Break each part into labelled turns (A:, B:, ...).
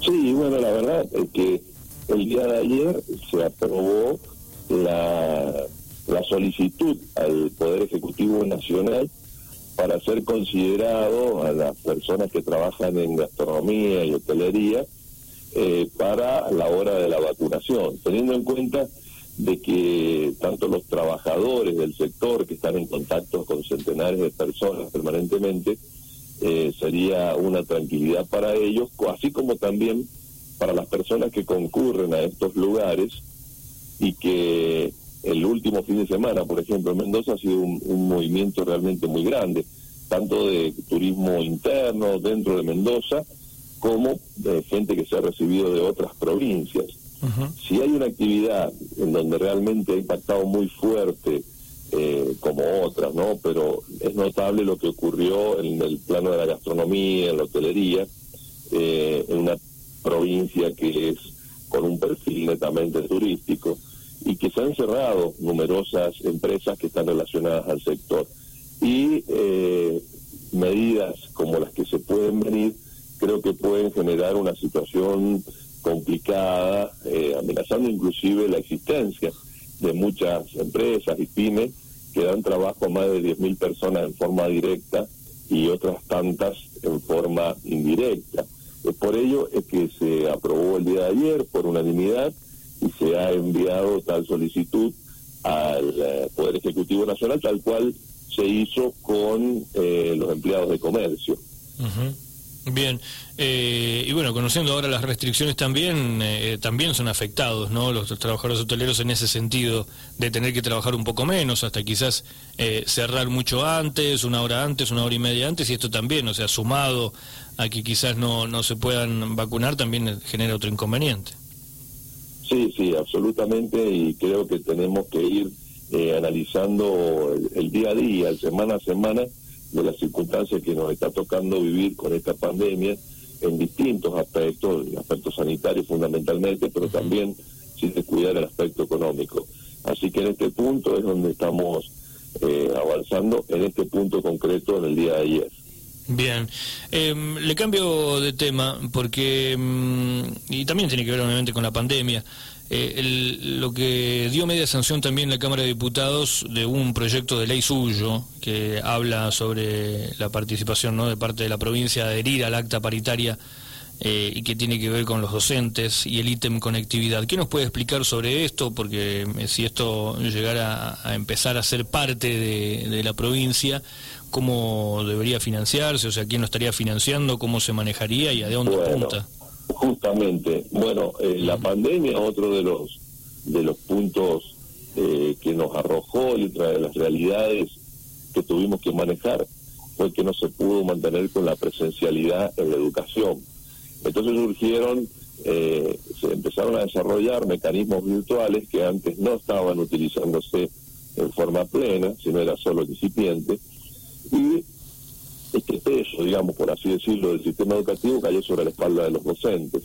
A: Sí, bueno, la verdad es que el día de ayer se aprobó la, la solicitud al Poder Ejecutivo Nacional para ser considerado a las personas que trabajan en gastronomía y hotelería eh, para la hora de la vacunación, teniendo en cuenta de que tanto los trabajadores del sector que están en contacto con centenares de personas permanentemente, eh, sería una tranquilidad para ellos, así como también para las personas que concurren a estos lugares y que el último fin de semana, por ejemplo, en Mendoza ha sido un, movimiento realmente muy grande, tanto de turismo interno dentro de Mendoza, como de gente que se ha recibido de otras provincias. Si hay una actividad en donde realmente ha impactado muy fuerte, eh, como otras, ¿no? Pero es notable lo que ocurrió en el plano de la gastronomía, en la hotelería, eh, en una provincia que es con un perfil netamente turístico y que se han cerrado numerosas empresas que están relacionadas al sector. Y eh, medidas como las que se pueden venir creo que pueden generar una situación complicada, eh, amenazando inclusive la existencia de muchas empresas y pymes que dan trabajo a más de 10.000 personas en forma directa y otras tantas en forma indirecta. Por ello es que se aprobó el día de ayer por unanimidad y se ha enviado tal solicitud al eh, Poder Ejecutivo Nacional, tal cual se hizo con eh, los empleados de comercio.
B: Bien, eh, y bueno, conociendo ahora las restricciones también, eh, también son afectados, ¿no? Los, trabajadores hoteleros en ese sentido de tener que trabajar un poco menos, hasta quizás eh, cerrar mucho antes, una hora antes, una hora y media antes, y esto también, o sea, sumado a que quizás no, no se puedan vacunar, también genera otro inconveniente.
A: Sí, sí, absolutamente, y creo que tenemos que ir analizando el día a día, el semana a semana, de las circunstancias que nos está tocando vivir con esta pandemia en distintos aspectos, aspectos sanitarios fundamentalmente, pero también sin descuidar el aspecto económico. Así que en este punto es donde estamos eh, avanzando, en este punto concreto en el día de ayer.
B: Bien, em, le cambio de tema porque, em, y también tiene que ver obviamente con la pandemia, eh, lo que dio media sanción también la Cámara de Diputados de un proyecto de ley suyo que habla sobre la participación ¿no? de parte de la provincia de adherir al acta paritaria eh, y que tiene que ver con los docentes y el ítem conectividad. ¿Qué nos puede explicar sobre esto? Porque eh, si esto llegara a, empezar a ser parte de, la provincia, ¿cómo debería financiarse? O sea, ¿quién lo estaría financiando? ¿Cómo se manejaría y a dónde apunta?
A: Justamente, bueno, eh, la pandemia, otro de los de los puntos eh, que nos arrojó y de las realidades que tuvimos que manejar fue que no se pudo mantener con la presencialidad en la educación. Entonces surgieron, eh, se empezaron a desarrollar mecanismos virtuales que antes no estaban utilizándose en forma plena, sino era solo incipiente, y este peso, digamos, por así decirlo, del sistema educativo cayó sobre la espalda de los docentes,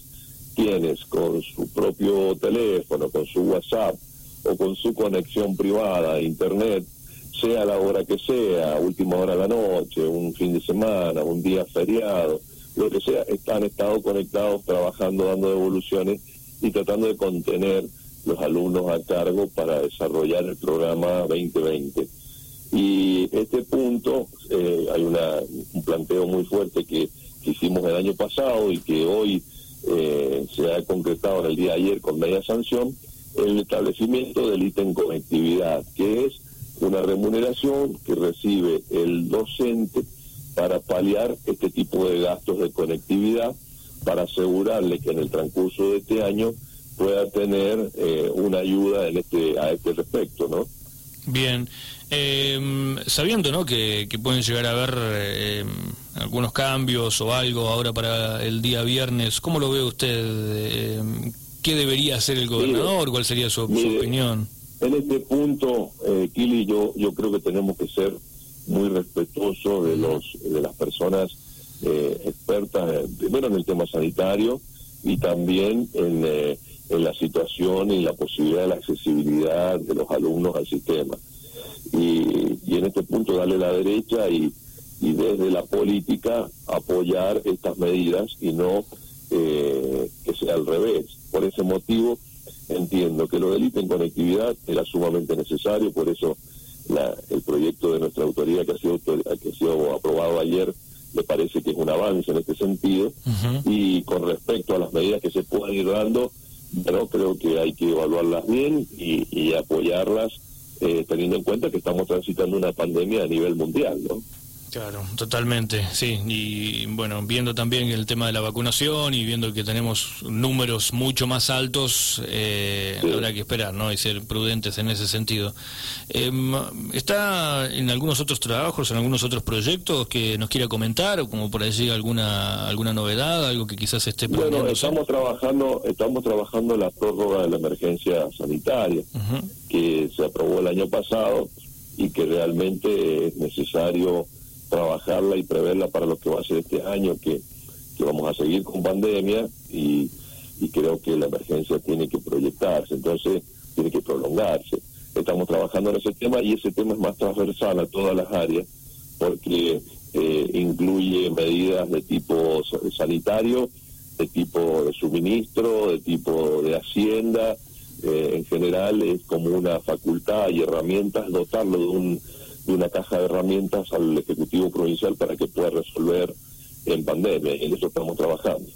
A: quienes con su propio teléfono, con su WhatsApp o con su conexión privada a Internet, sea la hora que sea, última hora de la noche, un fin de semana, un día feriado, lo que sea, han estado conectados, trabajando, dando devoluciones y tratando de contener los alumnos a cargo para desarrollar el programa 2020 y este punto, eh, hay una, un planteo muy fuerte que, hicimos el año pasado y que hoy eh, se ha concretado en el día de ayer con media sanción, el establecimiento del ítem conectividad, que es una remuneración que recibe el docente para paliar este tipo de gastos de conectividad, para asegurarle que en el transcurso de este año pueda tener eh, una ayuda en este a este respecto, ¿no?
B: Bien, eh, sabiendo ¿no? que, pueden llegar a haber em, algunos cambios o algo ahora para el día viernes, ¿cómo lo ve usted? Em, ¿Qué debería hacer el gobernador? ¿Cuál sería su, opinión?
A: En este punto, eh, Kili, yo, yo creo que tenemos que ser muy respetuosos de, los, de las personas eh, expertas, eh, primero en el tema sanitario y también en... Eh, en la situación y la posibilidad de la accesibilidad de los alumnos al sistema. Y, en este punto darle la derecha y, desde la política apoyar estas medidas y no eh, al revés. Por ese motivo entiendo que lo del en conectividad era sumamente necesario, por eso la, el proyecto de nuestra autoridad que ha sido, que ha sido aprobado ayer me parece que es un avance en este sentido. Y con respecto a las medidas que se puedan ir dando, pero creo que hay que evaluarlas bien y, apoyarlas eh, teniendo en cuenta que estamos transitando una pandemia a nivel mundial, ¿no?
B: Claro, totalmente, sí. Y bueno, viendo también el tema de la vacunación y viendo que tenemos números mucho más altos, eh, habrá que esperar, ¿no? Y ser prudentes en ese sentido. Em, ¿Está en algunos otros trabajos, en algunos otros proyectos que nos quiera comentar, o como por allí alguna alguna novedad, algo que quizás esté
A: Bueno, estamos trabajando, estamos trabajando la prórroga de la emergencia sanitaria, que se aprobó el año pasado y que realmente es necesario trabajarla y preverla para lo que va a ser este año, que, vamos a seguir con pandemia y, creo que la emergencia tiene que proyectarse, entonces tiene que prolongarse. Estamos trabajando en ese tema y ese tema es más transversal a todas las áreas porque eh, incluye medidas de tipo sanitario, de tipo de suministro, de tipo de hacienda. Eh, en general es como una facultad y herramientas dotarlo de un de una caja de herramientas al Ejecutivo Provincial para que pueda resolver en pandemia, y en eso estamos trabajando.